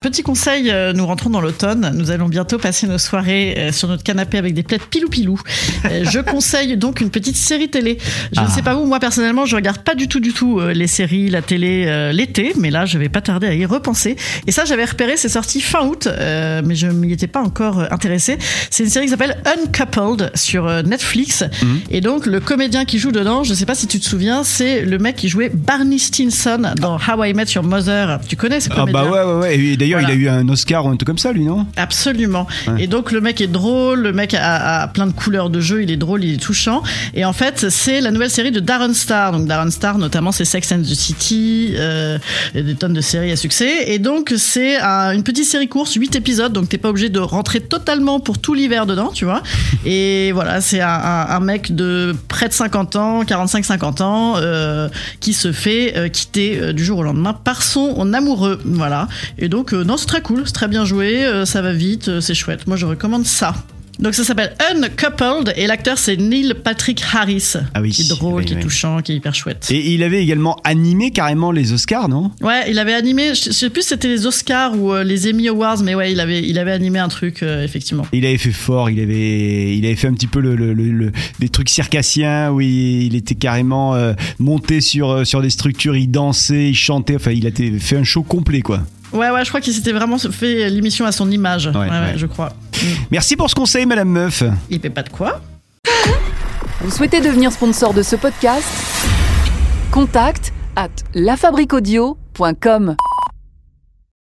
Petit conseil, euh, nous rentrons dans l'automne. Nous allons bientôt passer nos soirées euh, sur notre canapé avec des plaids pilou-pilou. Euh, je conseille donc une petite série télé. Je ne sais pas vous, moi personnellement, je regarde pas du tout, du tout les séries, la télé l'été, mais là, je vais pas tarder à y repenser. Et ça, j'avais repéré, c'est sorti fin août, mais je m'y étais pas encore euh, intéressé. C'est une série qui s'appelle Uncoupled sur Netflix. Et donc, le comédien qui joue dedans, je sais pas si tu te souviens, c'est le mec qui jouait Barney Stinson dans How I Met Your Mother. Tu connais ce Ah comédien? bah ouais, ouais, ouais. D'ailleurs, Voilà. il a eu un Oscar ou un truc comme ça, lui, non? Absolument. Et donc le mec est drôle, le mec a, a plein de couleurs de jeu, il est drôle, il est touchant. Et en fait, c'est la nouvelle série de Darren Star. Donc Darren Star, notamment, c'est Sex and the City, euh, et des tonnes de séries à succès. Et donc c'est un- une petite série courte, 8 épisodes, donc t'es pas obligé de rentrer totalement pour tout l'hiver dedans, tu vois. Et voilà, c'est un, un- un mec de près de 50 ans, 45-50 ans, euh, qui se fait euh, quitter du jour au lendemain par son amoureux. Voilà. Et donc, non, c'est très cool, c'est très bien joué, euh, ça va vite, euh, c'est chouette. Moi, je recommande ça. Donc ça s'appelle Uncoupled et l'acteur c'est Neil Patrick Harris. Ah oui, Qui est drôle, oui, qui est oui. touchant, qui est hyper chouette. Et il avait également animé carrément les Oscars, non? Ouais, il avait animé, je sais plus si c'était les Oscars ou euh, les Emmy Awards, mais ouais, il avait, il avait animé un truc, euh, effectivement. Il avait fait fort, il avait, il avait fait un petit peu le, le- le- le- des trucs circassiens où il, il était carrément euh, monté sur, euh, sur des structures, il dansait, il chantait, enfin il a fait un show complet quoi. Ouais, ouais, je crois qu'il s'était vraiment fait l'émission à son image. Ouais, ouais, ouais. je crois. Mm. Merci pour ce conseil Madame Meuf. Il paie pas de quoi Vous souhaitez devenir sponsor de ce podcast? Contact à lafabriquaudio.com.